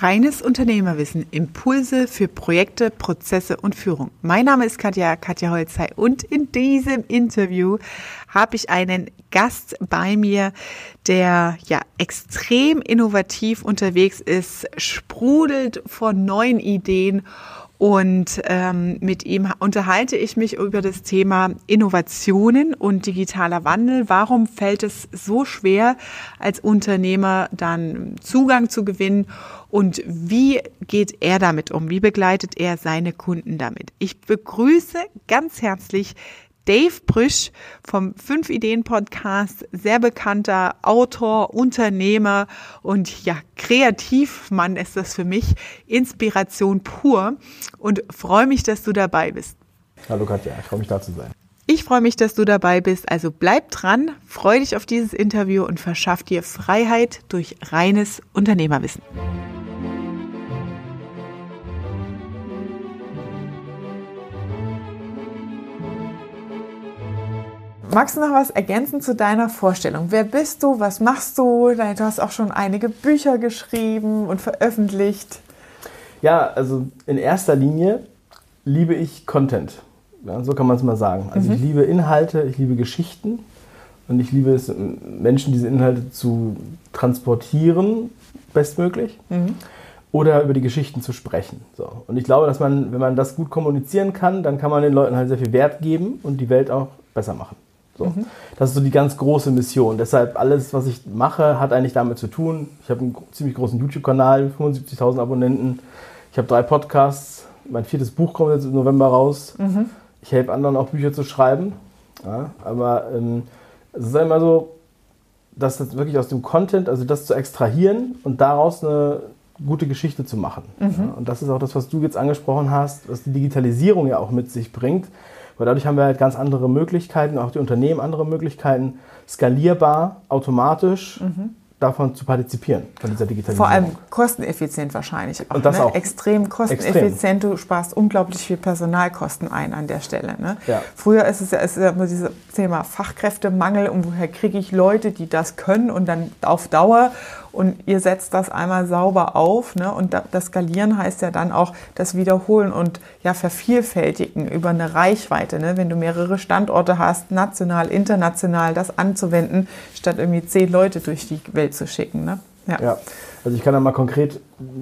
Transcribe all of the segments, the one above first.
Reines Unternehmerwissen, Impulse für Projekte, Prozesse und Führung. Mein Name ist Katja, Katja Holzei und in diesem Interview habe ich einen Gast bei mir, der ja extrem innovativ unterwegs ist, sprudelt von neuen Ideen und ähm, mit ihm unterhalte ich mich über das Thema Innovationen und digitaler Wandel. Warum fällt es so schwer, als Unternehmer dann Zugang zu gewinnen? Und wie geht er damit um? Wie begleitet er seine Kunden damit? Ich begrüße ganz herzlich Dave Brüsch vom Fünf Ideen Podcast, sehr bekannter Autor, Unternehmer und ja, Kreativmann ist das für mich, Inspiration pur und freue mich, dass du dabei bist. Hallo Katja, ich freue mich da zu sein. Ich freue mich, dass du dabei bist. Also bleib dran, freu dich auf dieses Interview und verschaff dir Freiheit durch reines Unternehmerwissen. Magst du noch was ergänzen zu deiner Vorstellung? Wer bist du? Was machst du? Du hast auch schon einige Bücher geschrieben und veröffentlicht. Ja, also in erster Linie liebe ich Content. Ja, so kann man es mal sagen. Also mhm. ich liebe Inhalte, ich liebe Geschichten und ich liebe es, Menschen diese Inhalte zu transportieren, bestmöglich. Mhm. Oder über die Geschichten zu sprechen. So. Und ich glaube, dass man, wenn man das gut kommunizieren kann, dann kann man den Leuten halt sehr viel Wert geben und die Welt auch besser machen. So. Mhm. Das ist so die ganz große Mission. Deshalb alles, was ich mache, hat eigentlich damit zu tun. Ich habe einen ziemlich großen YouTube-Kanal, 75.000 Abonnenten. Ich habe drei Podcasts. Mein viertes Buch kommt jetzt im November raus. Mhm. Ich helfe anderen auch Bücher zu schreiben. Ja, aber ähm, es ist immer so, dass das wirklich aus dem Content, also das zu extrahieren und daraus eine gute Geschichte zu machen. Mhm. Ja, und das ist auch das, was du jetzt angesprochen hast, was die Digitalisierung ja auch mit sich bringt weil dadurch haben wir halt ganz andere Möglichkeiten, auch die Unternehmen andere Möglichkeiten, skalierbar, automatisch. Mhm davon zu partizipieren, von dieser Digitalisierung. Vor allem kosteneffizient wahrscheinlich. Auch, und das ne? auch. Extrem kosteneffizient. Extrem. Du sparst unglaublich viel Personalkosten ein an der Stelle. Ne? Ja. Früher ist es ja, ist ja immer dieses Thema Fachkräftemangel und woher kriege ich Leute, die das können und dann auf Dauer und ihr setzt das einmal sauber auf. Ne? Und das Skalieren heißt ja dann auch das Wiederholen und ja vervielfältigen über eine Reichweite. Ne? Wenn du mehrere Standorte hast, national, international, das anzuwenden, statt irgendwie zehn Leute durch die Welt zu schicken. Ne? Ja. ja. Also ich kann da mal konkret,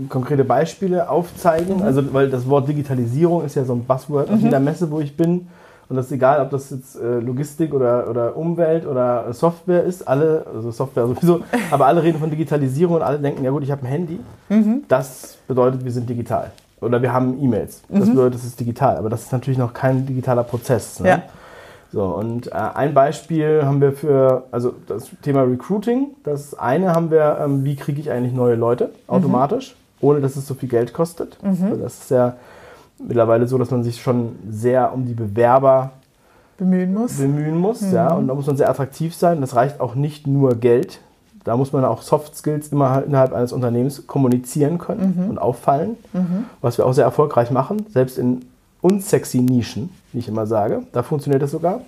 konkrete Beispiele aufzeigen. Mhm. Also weil das Wort Digitalisierung ist ja so ein Buzzword mhm. auf jeder Messe, wo ich bin. Und das ist egal, ob das jetzt äh, Logistik oder, oder Umwelt oder Software ist. Alle, also Software sowieso, aber alle reden von Digitalisierung und alle denken, ja gut, ich habe ein Handy. Mhm. Das bedeutet, wir sind digital. Oder wir haben E-Mails. Das mhm. bedeutet, das ist digital. Aber das ist natürlich noch kein digitaler Prozess. Ne? Ja. So, und äh, ein Beispiel haben wir für, also das Thema Recruiting. Das eine haben wir, ähm, wie kriege ich eigentlich neue Leute automatisch, mhm. ohne dass es so viel Geld kostet. Mhm. Also das ist ja mittlerweile so, dass man sich schon sehr um die Bewerber bemühen muss. Bemühen muss, mhm. ja. Und da muss man sehr attraktiv sein. Das reicht auch nicht nur Geld. Da muss man auch Soft Skills immer innerhalb eines Unternehmens kommunizieren können mhm. und auffallen, mhm. was wir auch sehr erfolgreich machen, selbst in unsexy Nischen, wie ich immer sage. Da funktioniert das sogar.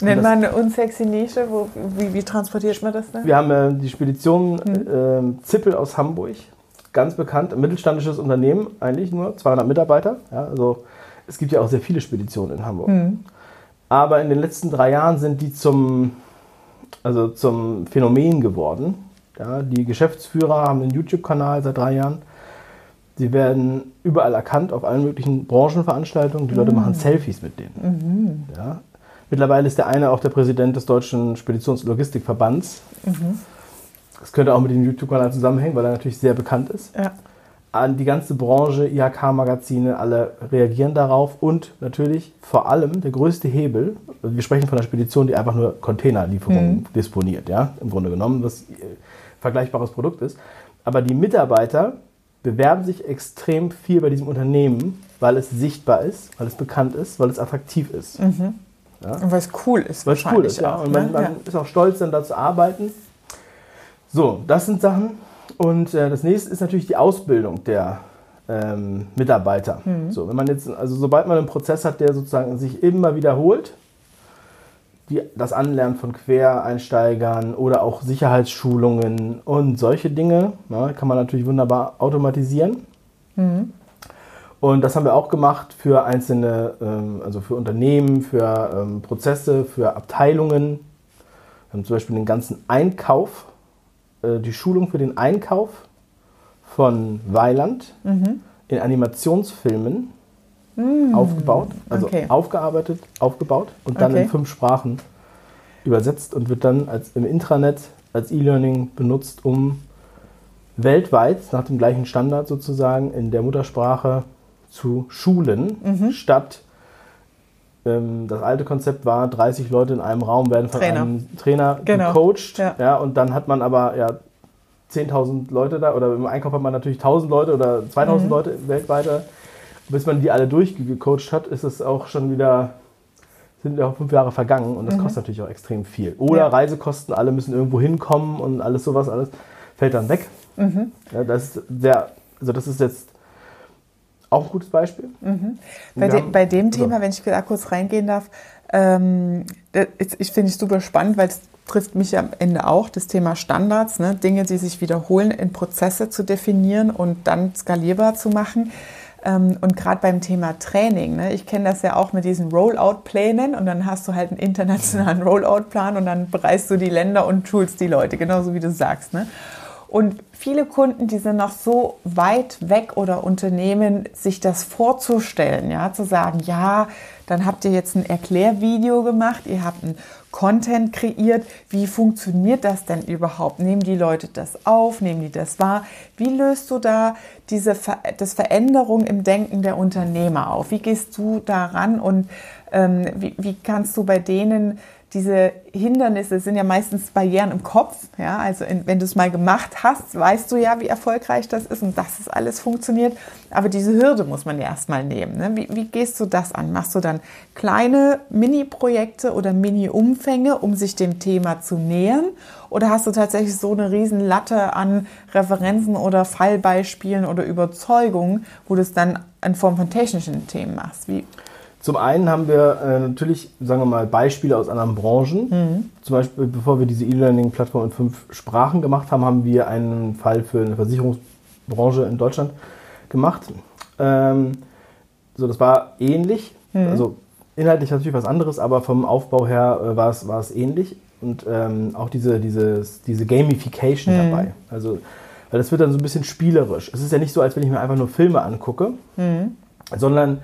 Nennt man eine unsexy Nische? Wo, wie, wie, transportiert man das denn? Wir haben äh, die Spedition äh, Zippel aus Hamburg ganz bekannt, ein mittelständisches Unternehmen, eigentlich nur 200 Mitarbeiter. Ja, also es gibt ja auch sehr viele Speditionen in Hamburg. Mhm. Aber in den letzten drei Jahren sind die zum, also zum Phänomen geworden. Ja, die Geschäftsführer haben einen YouTube-Kanal seit drei Jahren. Sie werden überall erkannt auf allen möglichen Branchenveranstaltungen. Die Leute mhm. machen Selfies mit denen. Mhm. Ja. Mittlerweile ist der eine auch der Präsident des Deutschen Speditions- und Logistikverbands. Mhm. Das könnte auch mit dem YouTube-Kanal zusammenhängen, weil er natürlich sehr bekannt ist. Ja. An die ganze Branche, IHK-Magazine, alle reagieren darauf und natürlich vor allem der größte Hebel, wir sprechen von einer Spedition, die einfach nur Containerlieferungen mhm. disponiert, ja, im Grunde genommen, was ein äh, vergleichbares Produkt ist. Aber die Mitarbeiter bewerben sich extrem viel bei diesem Unternehmen, weil es sichtbar ist, weil es bekannt ist, weil es attraktiv ist. Mhm. Ja? Und weil es cool ist. Weil es cool ist, ja. Und man, ne? man ja. ist auch stolz, dann da zu arbeiten. So, das sind Sachen. Und äh, das nächste ist natürlich die Ausbildung der ähm, Mitarbeiter. Mhm. So, wenn man jetzt, also sobald man einen Prozess hat, der sozusagen sich immer wiederholt, die, das Anlernen von Quereinsteigern oder auch Sicherheitsschulungen und solche Dinge ja, kann man natürlich wunderbar automatisieren. Mhm. Und das haben wir auch gemacht für einzelne, ähm, also für Unternehmen, für ähm, Prozesse, für Abteilungen. Wir haben zum Beispiel den ganzen Einkauf, äh, die Schulung für den Einkauf von Weiland mhm. in Animationsfilmen mm. aufgebaut, also okay. aufgearbeitet, aufgebaut und dann okay. in fünf Sprachen übersetzt und wird dann als, im Intranet als E-Learning benutzt, um weltweit nach dem gleichen Standard sozusagen in der Muttersprache zu schulen, mhm. statt das alte Konzept war, 30 Leute in einem Raum werden von Trainer. einem Trainer genau. gecoacht. Ja. ja. und dann hat man aber ja, 10.000 Leute da oder im Einkauf hat man natürlich 1.000 Leute oder 2.000 mhm. Leute weltweit bis man die alle durchgecoacht hat, ist es auch schon wieder, sind ja auch fünf Jahre vergangen und das mhm. kostet natürlich auch extrem viel. Oder ja. Reisekosten, alle müssen irgendwo hinkommen und alles sowas, alles fällt dann weg. Mhm. Ja, das ist sehr, also das ist jetzt auch ein gutes Beispiel. Mhm. Bei, de, haben, bei, dem Thema, so. wenn ich da kurz reingehen darf, ähm, ich finde es super spannend, weil es trifft mich am Ende auch, das Thema Standards, ne? Dinge, die sich wiederholen, in Prozesse zu definieren und dann skalierbar zu machen. Ähm, und gerade beim Thema Training, ne, ich kenne das ja auch mit diesen Rollout-Plänen und dann hast du halt einen internationalen Rollout-Plan und dann bereist du die Länder und schulst die Leute, genauso wie du sagst. Ne? Und viele Kunden, die sind noch so weit weg oder Unternehmen, sich das vorzustellen, ja, zu sagen, ja, dann habt ihr jetzt ein Erklärvideo gemacht, ihr habt ein Content kreiert. Wie funktioniert das denn überhaupt? Nehmen die Leute das auf? Nehmen die das wahr? Wie löst du da diese Ver das Veränderung im Denken der Unternehmer auf? Wie gehst du daran und ähm, wie, wie kannst du bei denen diese Hindernisse sind ja meistens Barrieren im Kopf. Ja? Also in, wenn du es mal gemacht hast, weißt du ja, wie erfolgreich das ist und dass es alles funktioniert. Aber diese Hürde muss man ja erstmal nehmen. Ne? Wie, wie, gehst du das an? Machst du dann kleine Mini-Projekte oder Mini-Umfänge, um sich dem Thema zu nähern? Oder hast du tatsächlich so eine riesen Latte an Referenzen oder Fallbeispielen oder Überzeugungen, wo du es dann in Form von technischen Themen machst? Wie, zum einen haben wir äh, natürlich, sagen wir mal, Beispiele aus anderen Branchen. Mhm. Zum Beispiel, bevor wir diese E-Learning-Plattform in fünf Sprachen gemacht haben, haben wir einen Fall für eine Versicherungsbranche in Deutschland gemacht. Ähm, so, das war ähnlich. Mhm. Also inhaltlich natürlich was anderes, aber vom Aufbau her äh, war, es, war es ähnlich. Und ähm, auch diese, dieses, diese Gamification mhm. dabei. Also, weil das wird dann so ein bisschen spielerisch. Es ist ja nicht so, als wenn ich mir einfach nur Filme angucke, mhm. sondern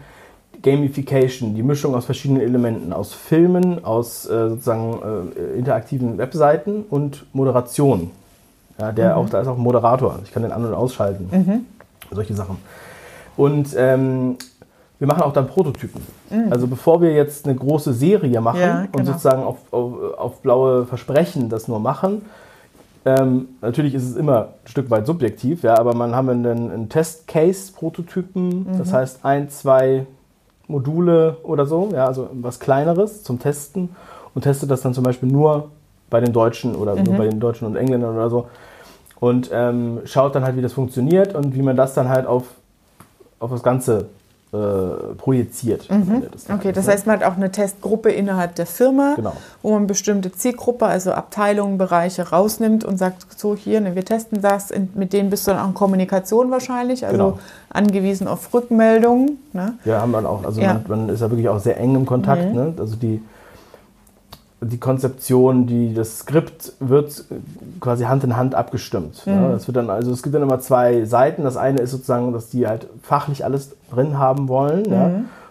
Gamification, die Mischung aus verschiedenen Elementen, aus Filmen, aus äh, sozusagen äh, interaktiven Webseiten und Moderation. Ja, der mhm. auch, da ist auch ein Moderator, ich kann den an- und ausschalten. Mhm. Solche Sachen. Und ähm, wir machen auch dann Prototypen. Mhm. Also bevor wir jetzt eine große Serie machen ja, genau. und sozusagen auf, auf, auf, blaue Versprechen das nur machen, ähm, natürlich ist es immer ein Stück weit subjektiv, ja, aber man haben einen, einen Test-Case-Prototypen, das mhm. heißt ein, zwei Module oder so, ja, also was kleineres zum Testen und testet das dann zum Beispiel nur bei den Deutschen oder mhm. nur bei den Deutschen und Engländern oder so und ähm, schaut dann halt, wie das funktioniert und wie man das dann halt auf, auf das Ganze äh, projiziert. Mhm. okay, das heißt, man hat auch eine Testgruppe innerhalb der Firma, genau. wo man bestimmte Zielgruppe, also Abteilungen, Bereiche rausnimmt und sagt, so hier, ne, wir testen das, mit denen bist du dann auch in Kommunikation wahrscheinlich, also genau. angewiesen auf Rückmeldungen. Ne? Ja, haben wir auch. Also ja. man, man, ist ja wirklich auch sehr eng im Kontakt. Mhm. Ne? Also die die Konzeption, die, das Skript wird quasi Hand in Hand abgestimmt. Mhm. Ja, das wird dann, also es gibt dann immer zwei Seiten. Das eine ist sozusagen, dass die halt fachlich alles drin haben wollen. Mhm. Ja.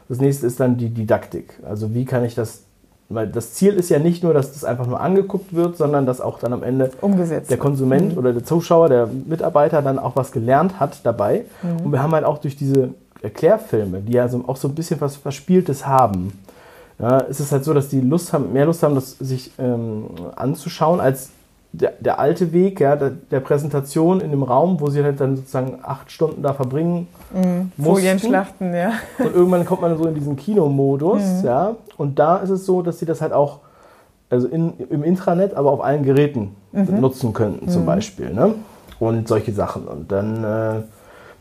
Das nächste ist dann die Didaktik. Also wie kann ich das, weil das Ziel ist ja nicht nur, dass das einfach nur angeguckt wird, sondern dass auch dann am Ende Umgesetzt. der Konsument mhm. oder der Zuschauer, der Mitarbeiter dann auch was gelernt hat dabei. Mhm. Und wir haben halt auch durch diese Erklärfilme, die ja so, auch so ein bisschen was Verspieltes haben, ja, ist es halt so, dass die Lust haben, mehr Lust haben, das sich ähm, anzuschauen, als der, der, alte Weg ja, der, der, Präsentation in dem Raum, wo sie halt dann sozusagen acht Stunden da verbringen mhm. Folien schlachten, ja. Und irgendwann kommt man so in diesen Kinomodus, mhm. ja. Und da ist es so, dass sie das halt auch also in, im Intranet, aber auf allen Geräten mhm. nutzen könnten, zum mhm. Beispiel. Ne? Und solche Sachen. Und dann äh,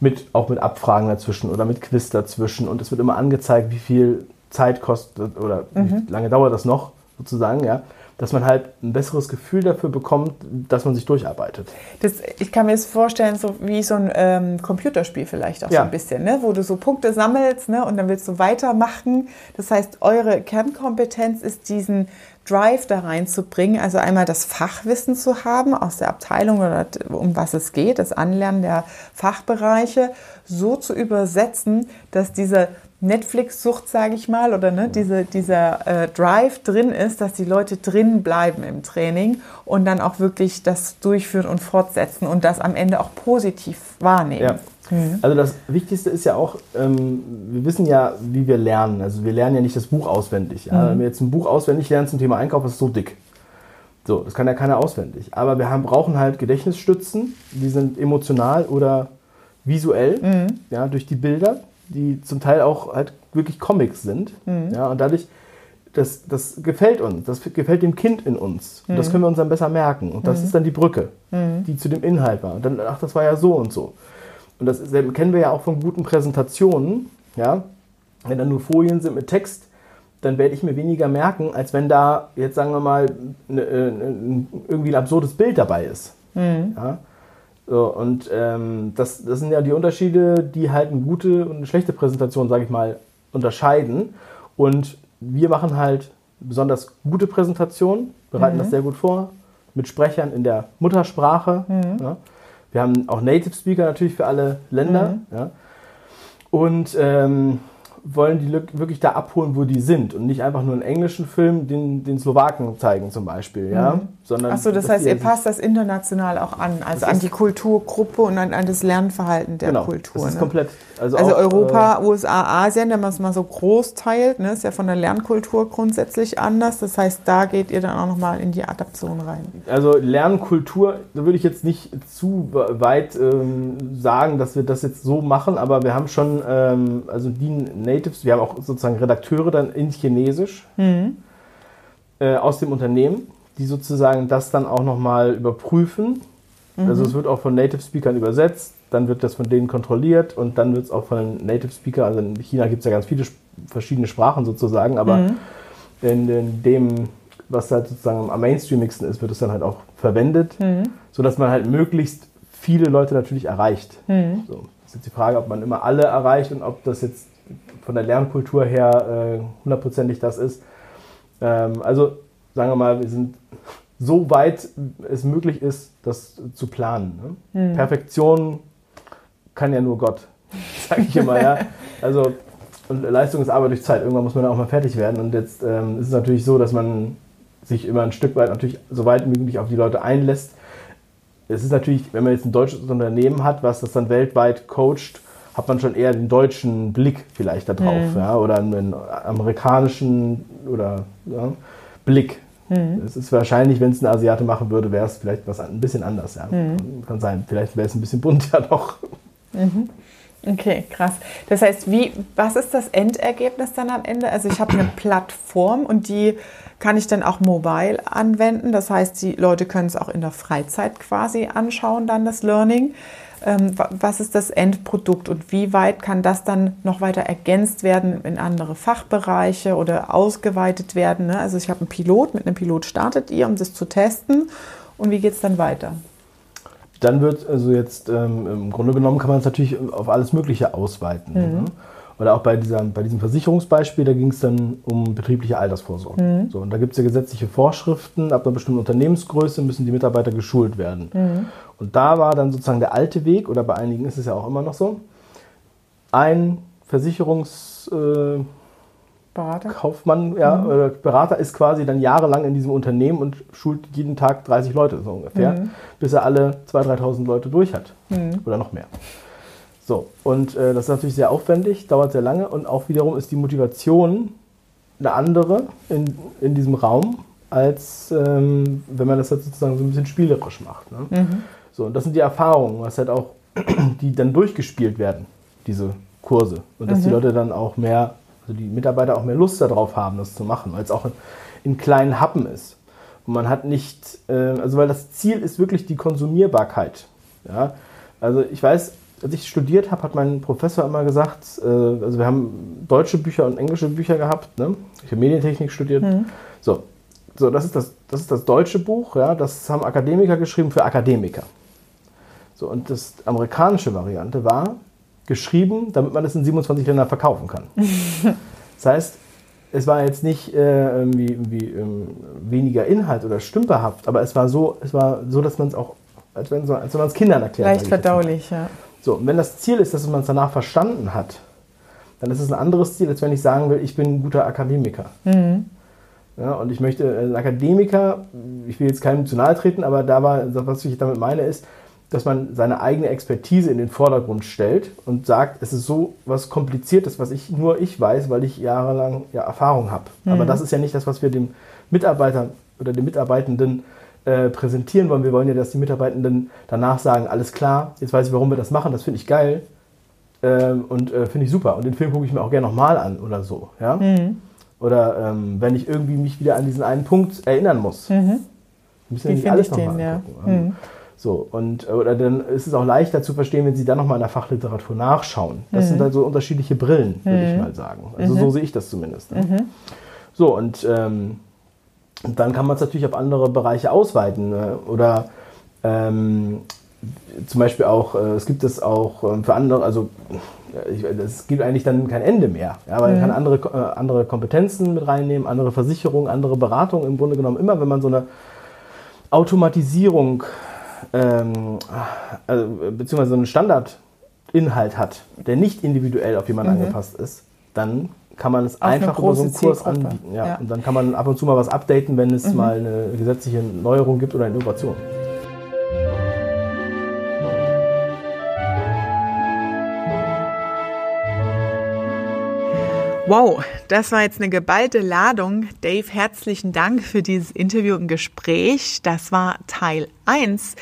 mit, auch mit Abfragen dazwischen oder mit Quiz dazwischen. Und es wird immer angezeigt, wie viel Zeit kostet oder mhm. wie lange dauert das noch, sozusagen, ja, dass man halt ein besseres Gefühl dafür bekommt, dass man sich durcharbeitet. Das, ich kann mir das vorstellen, so wie so ein ähm, Computerspiel vielleicht auch ja. so ein bisschen, ne? wo du so Punkte sammelst ne? und dann willst du weitermachen. Das heißt, eure Kernkompetenz ist diesen Drive da reinzubringen, also einmal das Fachwissen zu haben aus der Abteilung oder um was es geht, das Anlernen der Fachbereiche, so zu übersetzen, dass diese Netflix-Sucht, sage ich mal, oder ne, diese, dieser äh, Drive drin ist, dass die Leute drin bleiben im Training und dann auch wirklich das durchführen und fortsetzen und das am Ende auch positiv wahrnehmen. Ja. Mhm. Also das Wichtigste ist ja auch, ähm, wir wissen ja, wie wir lernen. Also wir lernen ja nicht das Buch auswendig. Ja? Mhm. Wenn wir jetzt ein Buch auswendig lernen zum Thema Einkauf, ist es so dick. So, das kann ja keiner auswendig. Aber wir haben, brauchen halt Gedächtnisstützen, die sind emotional oder visuell, mhm. ja, durch die Bilder, die zum Teil auch halt wirklich Comics sind. Mhm. Ja, und dadurch, das, das gefällt uns, das gefällt dem Kind in uns. Und das mhm. können wir uns dann besser merken. Und das mhm. ist dann die Brücke, mhm. die zu dem Inhalt war. Und dann, ach, das war ja so und so. Und das kennen wir ja auch von guten Präsentationen. Ja? Wenn da nur Folien sind mit Text, dann werde ich mir weniger merken, als wenn da jetzt sagen wir mal ne, äh, ne, irgendwie ein absurdes Bild dabei ist. Mhm. Ja? So, und ähm, das, das sind ja die Unterschiede, die halt eine gute und eine schlechte Präsentation, sage ich mal, unterscheiden. Und wir machen halt besonders gute Präsentationen, bereiten mhm. das sehr gut vor, mit Sprechern in der Muttersprache. Mhm. Ja. Wir haben auch Native Speaker natürlich für alle Länder. Mhm. Ja. Und ähm, wollen die wirklich da abholen, wo die sind und nicht einfach nur einen englischen Film den, den Slowaken zeigen zum Beispiel, ja, mhm. sondern Ach so, das heißt, ihr passt das international auch an, also an die Kulturgruppe und an, an das Lernverhalten der genau, Kultur. Das ist ne? komplett. Also, also auch, Europa, äh, USA, Asien, wenn man es mal so groß teilt, ne, ist ja von der Lernkultur grundsätzlich anders. Das heißt, da geht ihr dann auch nochmal in die Adaption rein. Also Lernkultur, da würde ich jetzt nicht zu weit ähm, sagen, dass wir das jetzt so machen, aber wir haben schon, ähm, also die Natives, wir haben auch sozusagen Redakteure dann in Chinesisch mhm. äh, aus dem Unternehmen, die sozusagen das dann auch nochmal überprüfen. Mhm. Also es wird auch von Native Speakern übersetzt, dann wird das von denen kontrolliert und dann wird es auch von Native Speakern, also in China gibt es ja ganz viele verschiedene Sprachen sozusagen, aber mhm. in, in, dem, was halt sozusagen am mainstreamigsten ist, wird es dann halt auch verwendet, mhm. sodass man halt möglichst viele Leute natürlich erreicht. Mhm. So, das ist jetzt die Frage, ob man immer alle erreicht und ob das jetzt von der Lernkultur her äh, hundertprozentig das ist. Ähm, also sagen wir mal, wir sind so weit es möglich ist, das zu planen. Ne? Mhm. Perfektion kann ja nur Gott, sage ich immer. ja. Also und Leistung ist Arbeit durch Zeit. Irgendwann muss man auch mal fertig werden. Und jetzt ähm, ist es natürlich so, dass man sich immer ein Stück weit natürlich so weit wie möglich auf die Leute einlässt. Es ist natürlich, wenn man jetzt ein deutsches Unternehmen hat, was das dann weltweit coacht, hat man schon eher den deutschen Blick vielleicht da drauf, mhm. ja, oder einen amerikanischen oder ja, Blick. Mhm. Es ist wahrscheinlich, wenn es ein Asiate machen würde, wäre es vielleicht was ein bisschen anders. Ja. Mhm. Kann sein. Vielleicht wäre es ein bisschen bunter doch. Mhm. Okay, krass. Das heißt, wie, was ist das Endergebnis dann am Ende? Also ich habe eine Plattform und die kann ich dann auch mobile anwenden. Das heißt, die Leute können es auch in der Freizeit quasi anschauen, dann das Learning. Ähm, was ist das Endprodukt und wie weit kann das dann noch weiter ergänzt werden in andere Fachbereiche oder ausgeweitet werden? Ne? Also ich habe einen Pilot, mit einem Pilot startet ihr, um das zu testen und wie geht es dann weiter? Dann wird also jetzt ähm, im Grunde genommen kann man es natürlich auf alles Mögliche ausweiten. Mhm. Ne? Oder auch bei, dieser, bei diesem Versicherungsbeispiel, da ging es dann um betriebliche Altersvorsorge. Mhm. So, und da gibt es ja gesetzliche Vorschriften, ab einer bestimmten Unternehmensgröße müssen die Mitarbeiter geschult werden. Mhm. Und da war dann sozusagen der alte Weg, oder bei einigen ist es ja auch immer noch so, ein Versicherungs... Äh, Berater? Kaufmann, ja, mhm. Berater ist quasi dann jahrelang in diesem Unternehmen und schult jeden Tag 30 Leute so ungefähr, mhm. bis er alle 2.000, 3.000 Leute durch hat. Mhm. Oder noch mehr. So, und äh, das ist natürlich sehr aufwendig, dauert sehr lange und auch wiederum ist die Motivation eine andere in, in diesem Raum, als ähm, wenn man das halt sozusagen so ein bisschen spielerisch macht. Ne? Mhm. So, und das sind die Erfahrungen, was halt auch, die dann durchgespielt werden, diese Kurse. Und dass mhm. die Leute dann auch mehr, also die Mitarbeiter auch mehr Lust darauf haben, das zu machen, weil es auch in, in, kleinen Happen ist. Und man hat nicht, äh, also weil das Ziel ist wirklich die Konsumierbarkeit. Ja? Also ich weiß, als ich studiert habe, hat mein Professor immer gesagt, äh, also wir haben deutsche Bücher und englische Bücher gehabt. Ne? Ich habe Medientechnik studiert. Mhm. So, So, das ist das, das ist das deutsche Buch, ja, das haben Akademiker geschrieben für Akademiker. So, und das amerikanische Variante war geschrieben, damit man es in 27 Ländern verkaufen kann. das heißt, es war jetzt nicht äh, irgendwie, irgendwie ähm, weniger Inhalt oder stümperhaft, aber es war so, es war so, dass man es auch, als wenn, so, als wenn man es Kindern erklärt. Leicht verdaulich, ja. So, und wenn das Ziel ist, dass man es danach verstanden hat, dann ist es ein anderes Ziel, als wenn ich sagen will, ich bin ein guter Akademiker. Mhm. Ja, und ich möchte, äh, ein Akademiker, ich will jetzt keinem zu nahe treten, aber da war, was ich damit meine, ist, dass man seine eigene Expertise in den Vordergrund stellt und sagt, es ist so was Kompliziertes, was ich nur ich weiß, weil ich jahrelang ja, Erfahrung habe. Mhm. Aber das ist ja nicht das, was wir dem Mitarbeiter oder den Mitarbeitenden äh, präsentieren wollen. Wir wollen ja, dass die Mitarbeitenden danach sagen, alles klar, jetzt weiß ich, warum wir das machen, das finde ich geil ähm, und äh, finde ich super. Und den Film gucke ich mir auch gerne nochmal an oder so. Ja? Mhm. Oder ähm, wenn ich irgendwie mich wieder an diesen einen Punkt erinnern muss. Mhm. Müssen ja nicht alles nochmal ja. Mhm. So, und, oder dann ist es auch leichter zu verstehen, wenn Sie dann nochmal in der Fachliteratur nachschauen. Das mhm. sind so unterschiedliche Brillen, würde mhm. ich mal sagen. Also so mhm. sehe ich das zumindest. Ne? Mhm. So, und ähm, dann kann man es natürlich auf andere Bereiche ausweiten. Ne? Oder ähm, zum Beispiel auch, äh, es gibt es auch äh, für andere, also es gibt eigentlich dann kein Ende mehr. Ja, man mhm. kann andere, äh, andere Kompetenzen mit reinnehmen, andere Versicherungen, andere Beratungen im Grunde genommen. Immer wenn man so eine Automatisierung ähm, also, beziehungsweise so einen Standardinhalt hat, der nicht individuell auf jemanden mhm. angepasst ist, dann kann man es auf einfach über so einen Kurs anbieten. Ja. ja. Und dann kann man ab und zu mal was updaten, wenn es mhm. mal eine gesetzliche Neuerung gibt oder eine Innovation. Wow, das war jetzt eine geballte Ladung. Dave, herzlichen Dank für dieses Interview und Gespräch. Das war Teil 1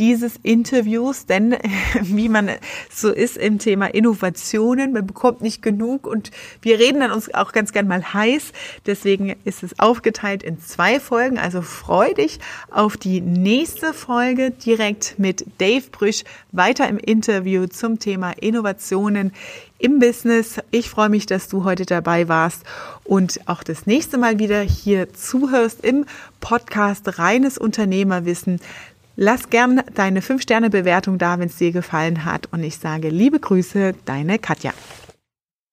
dieses Interviews, denn wie man so ist im Thema Innovationen, man bekommt nicht genug und wir reden dann uns auch ganz gern mal heiß. Deswegen ist es aufgeteilt in zwei Folgen. Also freu dich auf die nächste Folge direkt mit Dave Brüsch weiter im Interview zum Thema Innovationen im Business. Ich freue mich, dass du heute dabei warst und auch das nächste Mal wieder hier zuhörst im Podcast Reines Unternehmerwissen. Lass gern deine 5-Sterne-Bewertung da, wenn es dir gefallen hat. Und ich sage liebe Grüße, deine Katja.